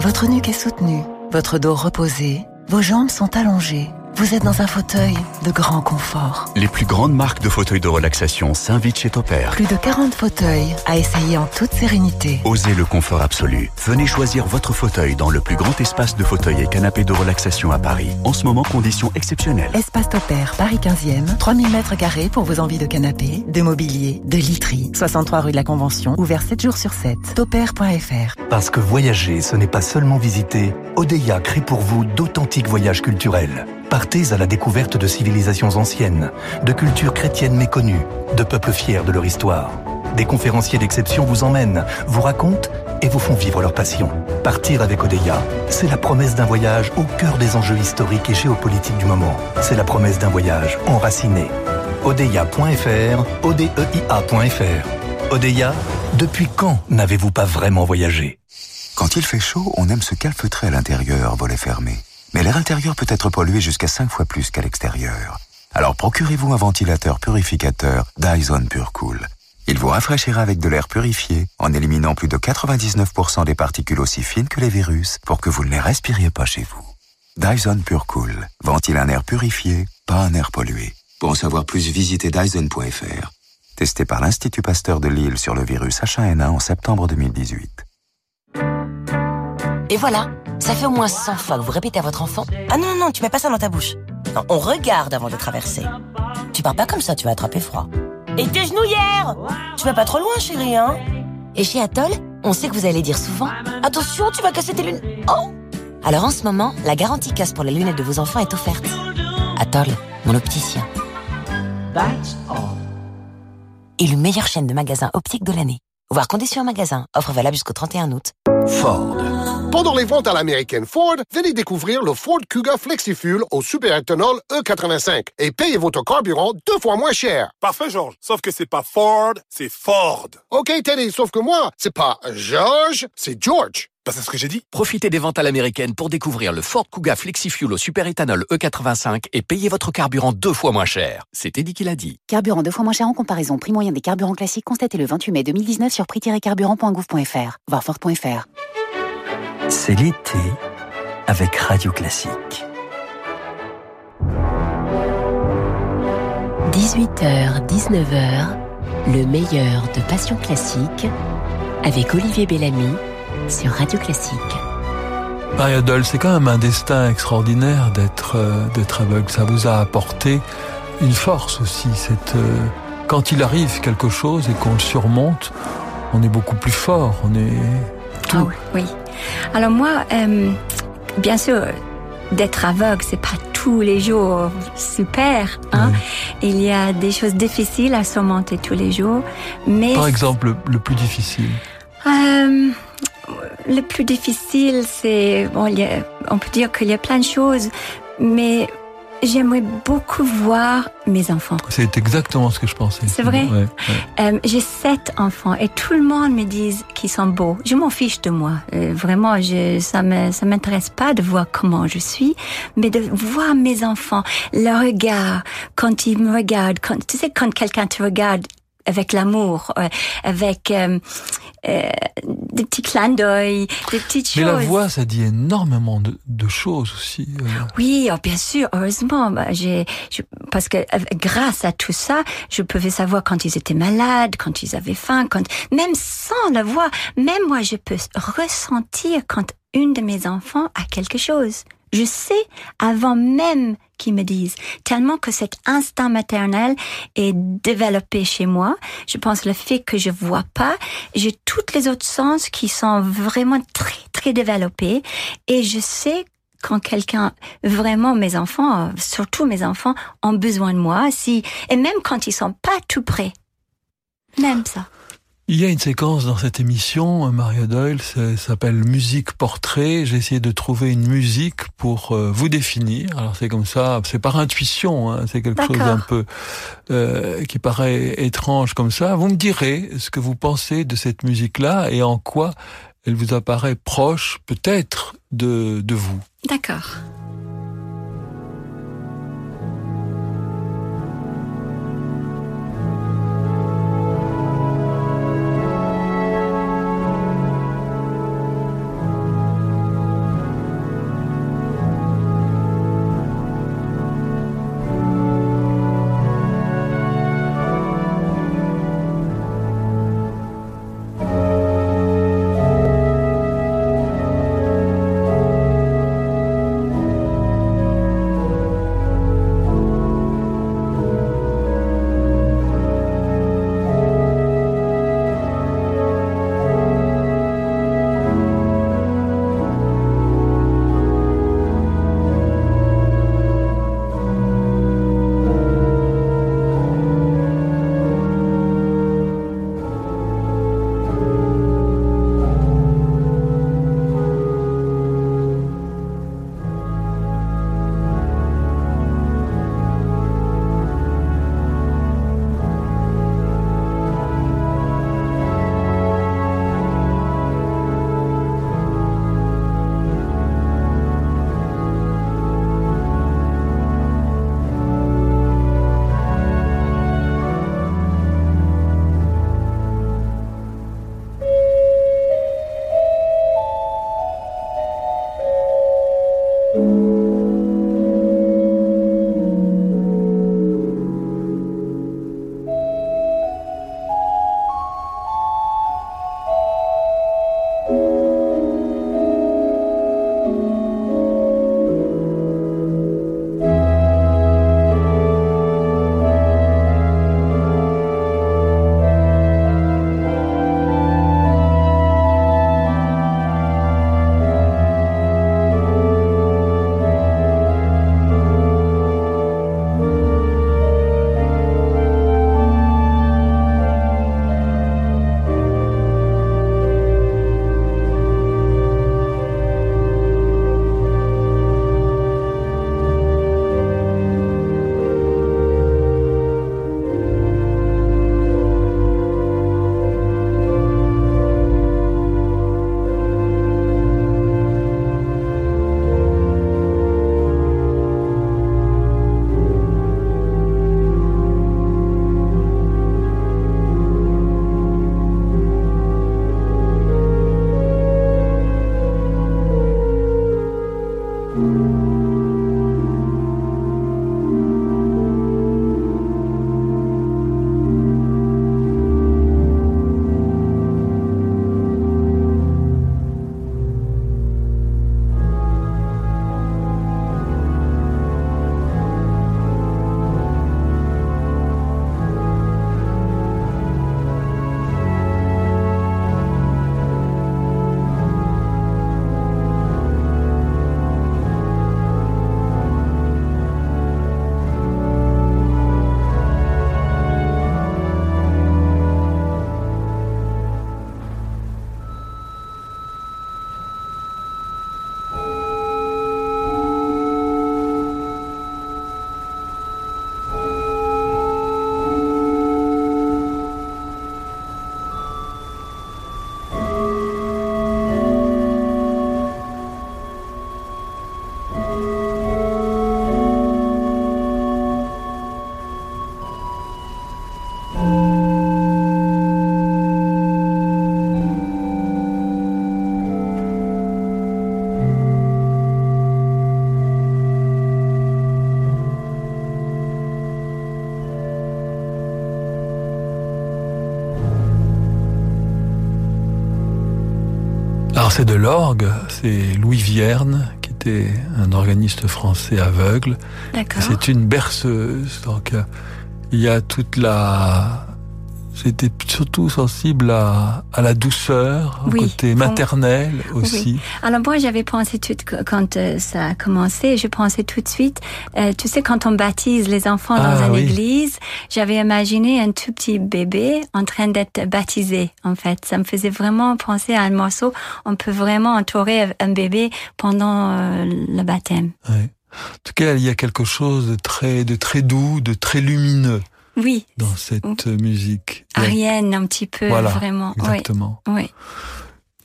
votre nuque est soutenue, votre dos reposé, vos jambes sont allongées. Vous êtes dans un fauteuil de grand confort. Les plus grandes marques de fauteuils de relaxation s'invitent chez Topair. Plus de 40 fauteuils à essayer en toute sérénité. Osez le confort absolu. Venez choisir votre fauteuil dans le plus grand espace de fauteuils et canapés de relaxation à Paris. En ce moment, conditions exceptionnelles. Espace Topair, Paris 15e, 3000 mètres carrés pour vos envies de canapé, de mobilier, de literie. 63 rue de la Convention, ouvert 7 jours sur 7. Topair.fr. Parce que voyager, ce n'est pas seulement visiter, Odeya crée pour vous d'authentiques voyages culturels. Partez à la découverte de civilisations anciennes, de cultures chrétiennes méconnues, de peuples fiers de leur histoire. Des conférenciers d'exception vous emmènent, vous racontent et vous font vivre leur passion. Partir avec Odeya, c'est la promesse d'un voyage au cœur des enjeux historiques et géopolitiques du moment. C'est la promesse d'un voyage enraciné. Odeya.fr, O-D-E-I-A.fr. Odeya, depuis quand n'avez-vous pas vraiment voyagé? Quand il fait chaud, on aime se calfeutrer à l'intérieur, volet fermé. Mais l'air intérieur peut être pollué jusqu'à 5 fois plus qu'à l'extérieur. Alors procurez-vous un ventilateur purificateur Dyson Pure Cool. Il vous rafraîchira avec de l'air purifié en éliminant plus de 99% des particules aussi fines que les virus pour que vous ne les respiriez pas chez vous. Dyson Pure Cool ventile un air purifié, pas un air pollué. Pour en savoir plus, visitez Dyson.fr. Testé par l'Institut Pasteur de Lille sur le virus H1N1 en septembre 2018. Et voilà, ça fait au moins 100 fois que vous répétez à votre enfant Ah non, non, non, tu mets pas ça dans ta bouche. Non, on regarde avant de traverser. Tu pars pas comme ça, tu vas attraper froid. Et tes genouillères Tu vas pas trop loin, chérie, hein Et chez Atoll, on sait que vous allez dire souvent Attention, tu vas casser tes lunettes. Oh Alors en ce moment, la garantie casse pour les lunettes de vos enfants est offerte. Atoll, mon opticien. Élu meilleure chaîne de magasins optiques de l'année. Voir conditions en magasin. Offre valable jusqu'au 31 août. Ford. Pendant les ventes à l'américaine Ford, venez découvrir le Ford Kuga FlexiFuel au superéthanol E85 et payez votre carburant deux fois moins cher. Parfait, Georges. Sauf que c'est pas Ford, c'est Ford. OK, Teddy, sauf que moi, c'est pas George, c'est George. Bah, c'est ce que j'ai dit. Profitez des ventes à l'américaine pour découvrir le Ford Kuga FlexiFuel au superéthanol E85 et payez votre carburant deux fois moins cher. C'était dit qu'il a dit. Carburant deux fois moins cher en comparaison. Prix moyen des carburants classiques constaté le 28 mai 2019 sur prix-carburant.gouv.fr. Voir Ford.fr. C'est l'été avec Radio Classique. 18h, 19h, le meilleur de Passion Classique avec Olivier Bellamy sur Radio Classique. Maria Doll, c'est quand même un destin extraordinaire d'être euh, d'être aveugle. Ça vous a apporté une force aussi. Cette, euh, quand il arrive quelque chose et qu'on le surmonte, on est beaucoup plus fort. On est tout. Ah oui, oui. Alors moi, euh, bien sûr, d'être aveugle, c'est pas tous les jours super. Hein? Il y a des choses difficiles à surmonter tous les jours, mais Par exemple, le, le plus difficile. euh, le plus difficile, c'est bon, il y a- on peut dire qu'il y a plein de choses, mais j'aimerais beaucoup voir mes enfants. C'est exactement ce que je pensais. C'est vrai Ouais, ouais. Euh, j'ai sept enfants et tout le monde me dit qu'ils sont beaux. Je m'en fiche de moi. Euh, vraiment, je, ça me, ça m'intéresse pas de voir comment je suis, mais de voir mes enfants, leur regard quand ils me regardent. Quand, tu sais, quand quelqu'un te regarde avec l'amour, euh, avec euh, euh, des petits clins d'œil, des petites choses. Mais la voix, ça dit énormément de, de choses aussi. euh. Oui, oh, bien sûr, heureusement, bah, j'ai, parce que euh, grâce à tout ça, je pouvais savoir quand ils étaient malades, quand ils avaient faim, quand même sans la voix, même moi, je peux ressentir quand une de mes enfants a quelque chose. Je sais avant même qu'ils me disent, tellement que cet instinct maternel est développé chez moi. Je pense le fait que je vois pas, j'ai toutes les autres sens qui sont vraiment très très développés et je sais quand quelqu'un, vraiment mes enfants, surtout mes enfants, ont besoin de moi, si, et même quand ils sont pas tout prêts. Même ça. Il y a une séquence dans cette émission, euh, Maria Doyle, ça s'appelle Musique Portrait. J'ai essayé de trouver une musique pour euh, vous définir. Alors c'est comme ça, c'est par intuition, hein, c'est quelque chose D'accord. un peu euh, qui paraît étrange comme ça. Vous me direz ce que vous pensez de cette musique-là et en quoi elle vous apparaît proche, peut-être, de, de vous. D'accord. C'est de l'orgue, c'est Louis Vierne, qui était un organiste français aveugle. D'accord. C'est une berceuse, donc euh, il y a toute la... J'étais surtout sensible à, à la douceur, au Oui, côté pour- maternel aussi. Oui. Alors moi, j'avais pensé tout quand euh, ça a commencé, je pensais tout de suite, euh, tu sais, quand on baptise les enfants dans Ah, une oui. église, j'avais imaginé un tout petit bébé en train d'être baptisé, en fait. Ça me faisait vraiment penser à un morceau. On peut vraiment entourer un bébé pendant euh, le baptême. Ouais. En tout cas, il y a quelque chose de très, de très doux, de très lumineux Oui, dans cette musique. Il y a- Ariane, un petit peu, Voilà, vraiment. Exactement. Oui.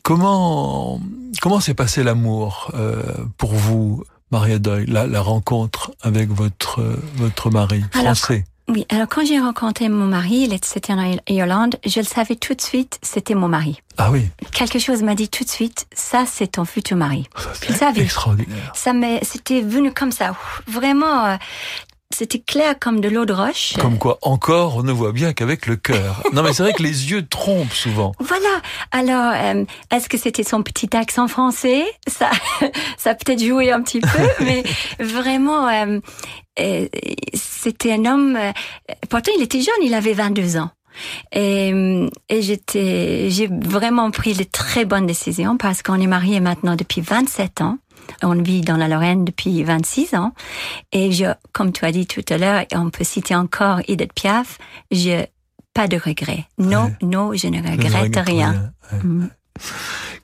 Comment comment s'est passé l'amour euh, pour vous, Maria Doyle, la, la rencontre avec votre votre mari Alors, français? Oui, alors quand j'ai rencontré mon mari, il était- en Irlande, je le savais tout de suite, c'était mon mari. Ah oui, quelque chose m'a dit tout de suite, ça c'est ton futur mari. Le savais. extraordinaire. Ça m'est, c'était venu comme ça, vraiment. euh, c'était clair comme de l'eau de roche. Comme quoi, encore, on ne voit bien qu'avec le cœur. Non, mais c'est vrai que les yeux trompent souvent. Voilà. Alors, euh, est-ce que c'était son petit accent français? Ça, ça peut-être joué un petit peu, mais vraiment, euh, euh, c'était un homme. pourtant, il était jeune, il avait 22 ans. Et, et j'étais, j'ai vraiment pris de très bonnes décisions parce qu'on est mariés maintenant depuis 27 ans. On vit dans la Lorraine depuis 26 ans. Et je, comme tu as dit tout à l'heure, on peut citer encore Edith Piaf, je, pas de regrets. Non, non, je ne Je ne regrette rien. Mm.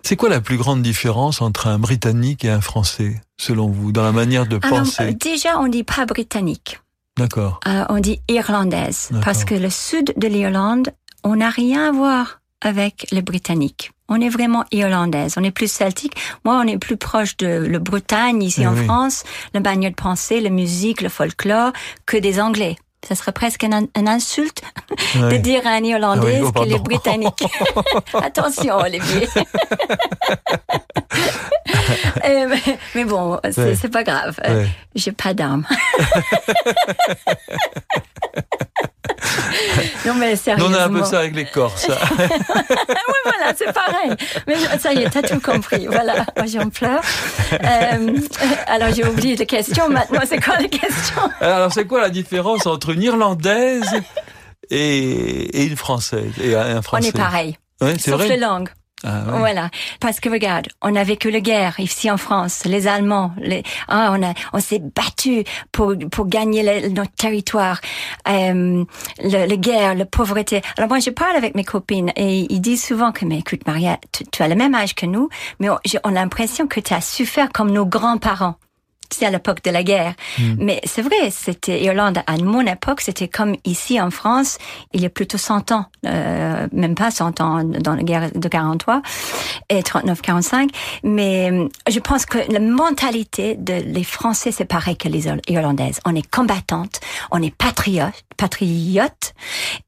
C'est quoi la plus grande différence entre un Britannique et un Français, selon vous, dans la manière de Alors, euh, penser déjà, on dit pas britannique. D'accord. Euh, on dit irlandaise. Parce que le sud de l'Irlande, on n'a rien à voir avec les Britanniques. On est vraiment irlandaise. On est plus celtique. Moi, on est plus proche de le Bretagne, ici Eh en oui. France, le bagnole de pensée, la musique, le folklore, que des Anglais. Ça serait presque un, un insulte de dire à un Irlandais Ah oui, oh, qu'il est britannique. Attention, Olivier. Euh, mais, mais bon, c'est pas grave. Euh. J'ai pas d'armes. non mais sérieusement. on a un peu ça avec les Corses. oui, voilà, c'est pareil. Mais ça y est, t'as tout compris. Voilà, moi j'en pleure. Euh, alors j'ai oublié les questions. Maintenant, c'est quoi les questions? Alors, c'est quoi la différence entre une Irlandaise et, et une Française? Et un On Français? est pareil. Ouais, c'est Sauf vrai. les langues. Ah. Voilà, parce que regarde, on a vécu la guerre ici en France, les Allemands, les, ah, on a, on s'est battu pour pour gagner notre territoire, euh, le, la guerre, la pauvreté. Alors moi, je parle avec mes copines et ils disent souvent que, mais écoute, Maria, tu, tu as le même âge que nous, mais on, on a l'impression que tu as souffert comme nos grands-parents. Sais, à l'époque de la guerre. Hmm. Mais c'est vrai, c'était Irlande. À mon époque, c'était comme ici en France, il y a plutôt 100 ans, euh, même pas 100 ans dans la guerre de 43 et 39-45. Mais euh, je pense que la mentalité de les Français, c'est pareil que les Ir- Irlandaises. On est combattantes, on est patriotes, patriotes.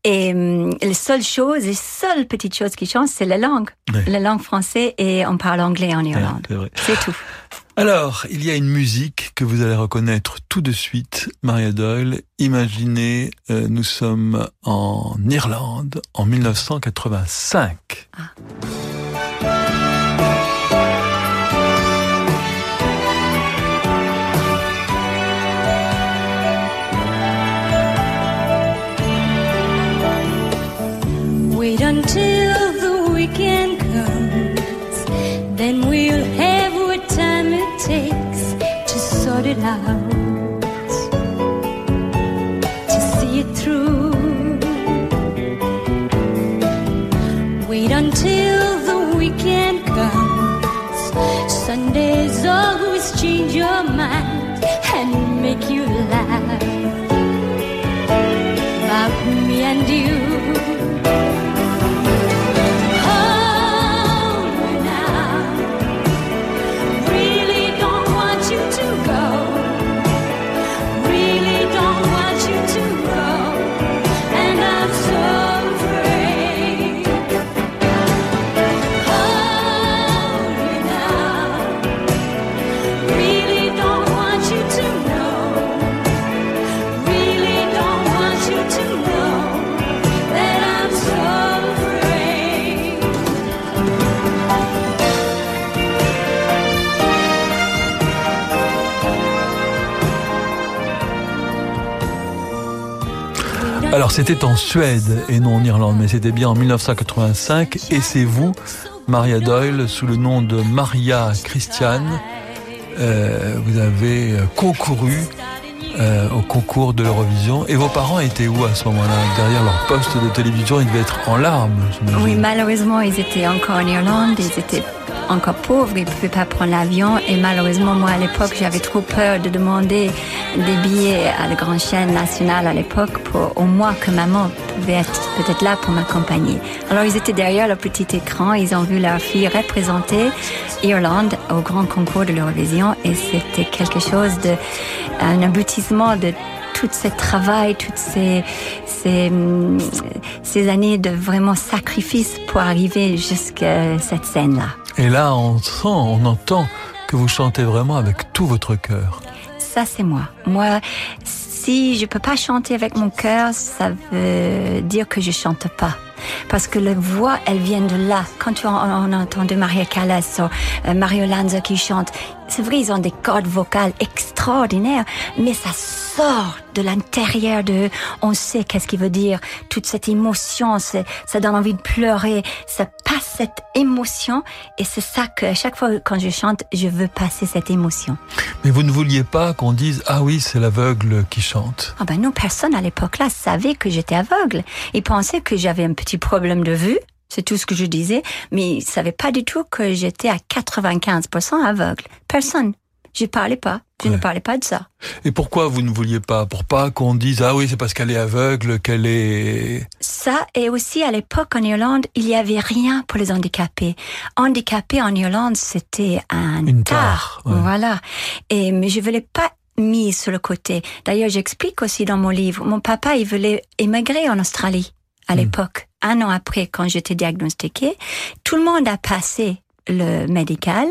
Et euh, les seules choses, les seules petites choses qui changent, c'est la langue. La langue française et on parle anglais en Irlande. c'est. C'est tout. Alors, il y a une musique que vous allez reconnaître tout de suite, Maria Doyle. Imaginez, euh, nous sommes en Irlande en 1985. Wait it out, to see it through. Wait until the weekend comes. Sundays always change your mind and Alors c'était en Suède et non en Irlande, mais c'était bien en 1985 et c'est vous, Maria Doyle, sous le nom de Maria Christiane, euh, vous avez euh, concouru euh, au concours de l'Eurovision. Et vos parents étaient où à ce moment-là? Derrière leur poste de télévision, ils devaient être en larmes. Oui, malheureusement, ils étaient encore en Irlande, ils étaient encore pauvres, ils ne pouvaient pas prendre l'avion. Et malheureusement, moi, à l'époque, j'avais trop peur de demander des billets à la grande chaîne nationale à l'époque pour au moins que maman pouvait être peut-être là pour m'accompagner. Alors, ils étaient derrière le petit écran, ils ont vu leur fille représenter Irlande au grand concours de l'Eurovision et c'était quelque chose de, un aboutissement de tout ce travail, toutes ces, ces, ces années de vraiment sacrifice pour arriver jusqu'à cette scène-là. Et là, on sent, on entend que vous chantez vraiment avec tout votre cœur. Ça, c'est moi. Moi, si je peux pas chanter avec mon cœur, ça veut dire que je chante pas. Parce que la voix, elle vient de là. Quand on, on a entendu Maria Callas ou euh, Mario Lanza qui chante, c'est vrai, ils ont des cordes vocales extraordinaires, mais ça sort de l'intérieur d'eux. On sait qu'est-ce qu'il veut dire. Toute cette émotion, ça donne envie de pleurer. Ça passe cette émotion et c'est ça que à chaque fois quand je chante, je veux passer cette émotion. Mais vous ne vouliez pas qu'on dise Ah oui, c'est l'aveugle qui chante. Ah ben non, personne à l'époque là savait que j'étais aveugle. Ils pensaient que j'avais un petit problème de vue. C'est tout ce que je disais, mais ils savaient pas du tout que j'étais à 95% aveugle. Personne. Je parlais pas. Je ne parlais pas de ça. Et pourquoi vous ne vouliez pas? Pour pas qu'on dise Ah oui, c'est parce qu'elle est aveugle, qu'elle est. Ça, et aussi à l'époque en Irlande, il y avait rien pour les handicapés. Handicapé en Irlande, c'était un Une ouais. Voilà. Et, mais je voulais pas mis sur le côté. D'ailleurs, j'explique aussi dans mon livre, mon papa, il voulait émigrer en Australie à l'époque. Un an après, quand j'étais diagnostiquée, tout le monde a passé le médical,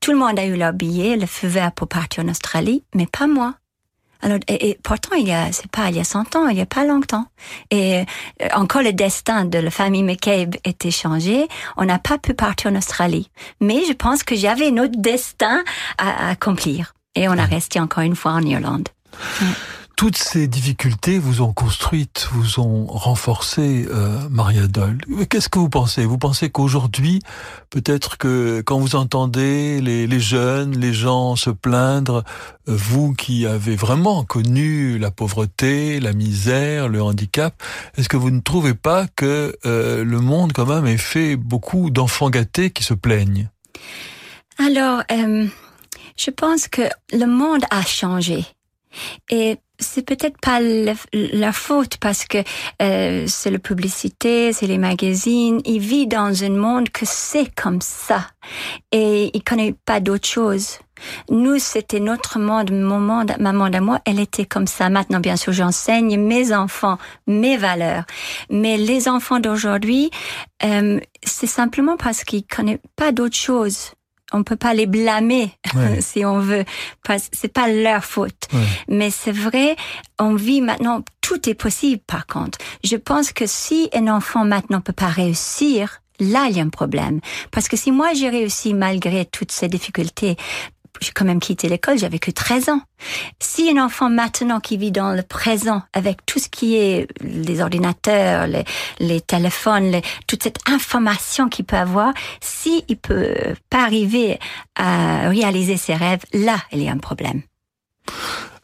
tout le monde a eu leur billet, le feu vert pour partir en Australie, mais pas moi. Alors, et, et pourtant, il y a, c'est pas il y a 100 ans, il y a pas longtemps. Et euh, encore le destin de la famille McCabe était changé. On n'a pas pu partir en Australie. Mais je pense que j'avais notre destin à, à accomplir. Et on a resté encore une fois en Irlande. Toutes ces difficultés vous ont construite, vous ont renforcé, euh, Maria Doll. Qu'est-ce que vous pensez? Vous pensez qu'aujourd'hui, peut-être que quand vous entendez les, les jeunes, les gens se plaindre, euh, vous qui avez vraiment connu la pauvreté, la misère, le handicap, est-ce que vous ne trouvez pas que euh, le monde quand même ait fait beaucoup d'enfants gâtés qui se plaignent? Alors, euh, je pense que le monde a changé. Et c'est peut-être pas la faute parce que euh, c'est la publicité, c'est les magazines. Il vit dans un monde que c'est comme ça et il connaît pas d'autre chose. Nous, c'était notre monde, mon monde, ma monde à moi, elle était comme ça. Maintenant, bien sûr, j'enseigne mes enfants, mes valeurs. Mais les enfants d'aujourd'hui, euh, c'est simplement parce qu'ils connaissent pas d'autre chose. On peut pas les blâmer Ouais. si on veut, parce c'est pas leur faute. Mais c'est vrai, on vit maintenant, tout est possible par contre. Je pense que si un enfant maintenant peut pas réussir, là il y a un problème. Parce que si moi j'ai réussi malgré toutes ces difficultés, j'ai quand même quitté l'école, j'avais que 13 ans. Si un enfant maintenant qui vit dans le présent avec tout ce qui est les ordinateurs, les, les téléphones, les- toute cette information qu'il peut avoir, si il peut pas arriver à réaliser ses rêves, là, il y a un problème.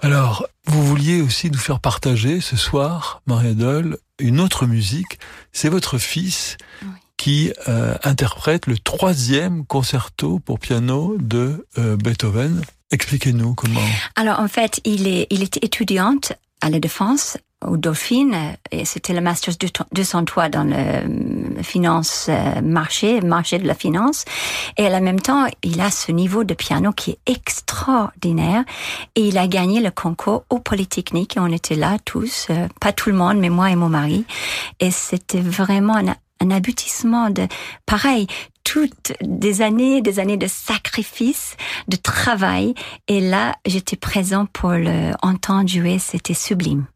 Alors, vous vouliez aussi nous faire partager ce soir, Maria Doll, une autre musique. C'est votre fils qui euh, interprète le troisième concerto pour piano de euh, Beethoven. Expliquez-nous comment. Alors en fait, il est, il était étudiante à la Défense, au Dauphine, et c'était le Masters 203 dans le euh, finance euh, marché, marché de la finance. Et en même temps, il a ce niveau de piano qui est extraordinaire. Et il a gagné le concours au Polytechnique. On était là tous, euh, pas tout le monde, mais moi et mon mari. Et c'était vraiment un, un aboutissement de, pareil, toutes des années, des années de sacrifice, de travail. Et là, j'étais présent pour le entendre jouer. C'était sublime.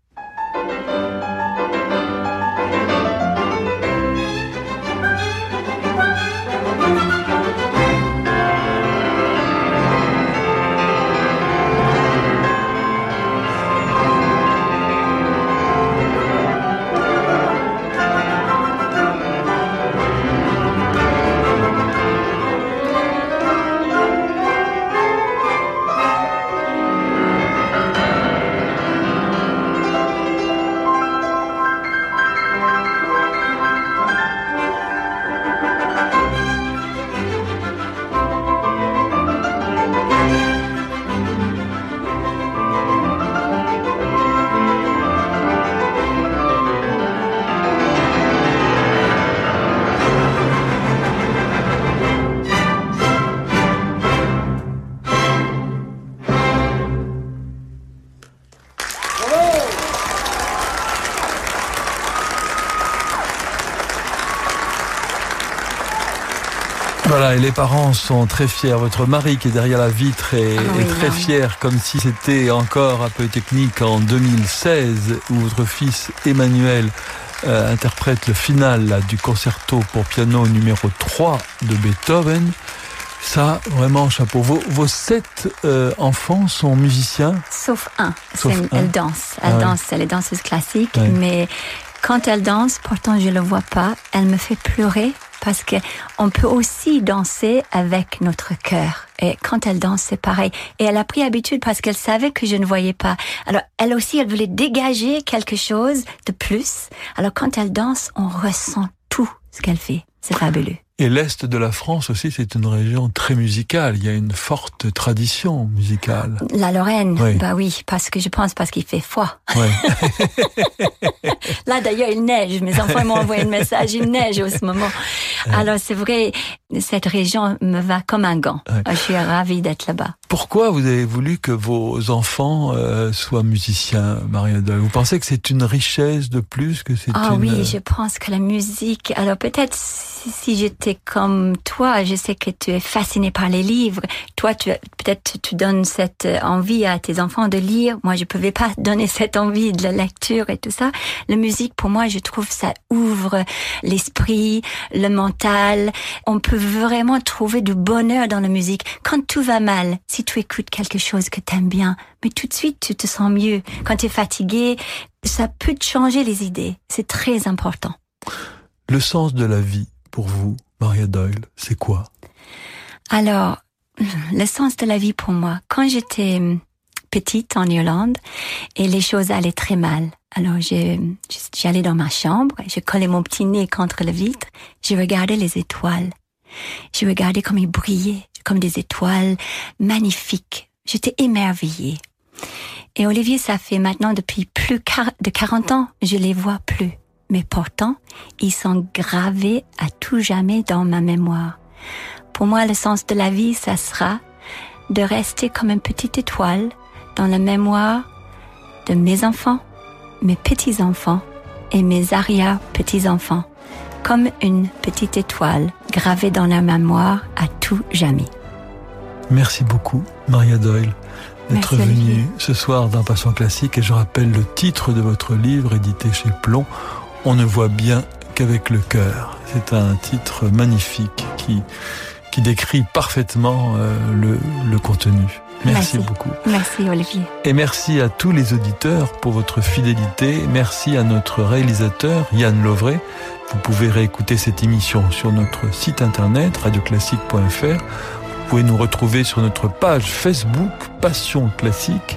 Voilà, et les parents sont très fiers. Votre mari qui est derrière la vitre est, Ah oui, est très fier, comme si c'était encore un peu technique en 2016, où votre fils Emmanuel euh, interprète le final là, du concerto pour piano numéro 3 de Beethoven. Ça, vraiment, chapeau. Vos, vos sept euh, enfants sont musiciens? Sauf un. Sauf C'est- un. Elle danse. Elle Ah ouais. danse. Elle est danseuse classique. Ouais. Mais quand elle danse, pourtant je le vois pas, elle me fait pleurer parce que on peut aussi danser avec notre cœur. Et quand elle danse, c'est pareil. Et elle a pris habitude parce qu'elle savait que je ne voyais pas. Alors, elle aussi, elle voulait dégager quelque chose de plus. Alors, quand elle danse, on ressent tout ce qu'elle fait. C'est fabuleux. Et l'Est de la France aussi, c'est une région très musicale. Il y a une forte tradition musicale. La Lorraine, Oui. bah oui, parce que je pense parce qu'il fait froid. Ouais. Là, d'ailleurs, il neige. Mes enfants m'ont envoyé un message, il neige en ce moment. Alors, c'est vrai, cette région me va comme un gant. Je suis ravie d'être là-bas. Pourquoi vous avez voulu que vos enfants euh, soient musiciens, Maria Doyle Vous pensez que c'est une richesse de plus que c'est Ah une... oui, je pense que la musique. Alors peut-être si, si comme toi, je sais que tu es fasciné par les livres. Toi, tu peut-être tu donnes cette euh, envie à tes enfants de lire. Moi, je pouvais pas donner cette envie de la lecture et tout ça. La musique, pour moi, je trouve ça ouvre l'esprit, le mental. On peut vraiment trouver du bonheur dans la musique. Quand tout va mal, si tu écoutes quelque chose que t'aimes bien, mais tout de suite tu te sens mieux. Quand tu es fatigué, ça peut te changer les idées. C'est très important. Le sens de la vie, pour vous, Maria Doyle, c'est quoi? Alors, le sens de la vie pour moi, quand j'étais hum, petite en Irlande et les choses allaient très mal. Alors, j'allais dans ma chambre, je collais mon petit nez contre la vitre, je regardais les étoiles. Je regardais comme ils brillaient, comme des étoiles magnifiques. J'étais émerveillée. Et Olivier, ça fait maintenant depuis plus de 40 ans, je les vois plus. Mais pourtant, ils sont gravés à tout jamais dans ma mémoire. Pour moi, le sens de la vie, ça sera de rester comme une petite étoile dans la mémoire de mes enfants, mes petits-enfants et mes arrière-petits-enfants, comme une petite étoile gravée dans la mémoire à tout jamais. Merci beaucoup, Maria Doyle, d'être venue ce soir dans Passion Classique. Et je rappelle le titre de votre livre, édité chez Plomb, On ne voit bien qu'avec le cœur. C'est un titre magnifique qui, qui décrit parfaitement euh, le, le contenu. Merci, beaucoup. Merci Olivier. Et merci à tous les auditeurs pour votre fidélité. Merci à notre réalisateur Yann Lovray. Vous pouvez réécouter cette émission sur notre site internet radioclassique.fr. Vous pouvez nous retrouver sur notre page Facebook Passion Classique.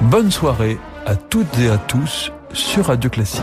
Bonne soirée à toutes et à tous sur Radio Classique.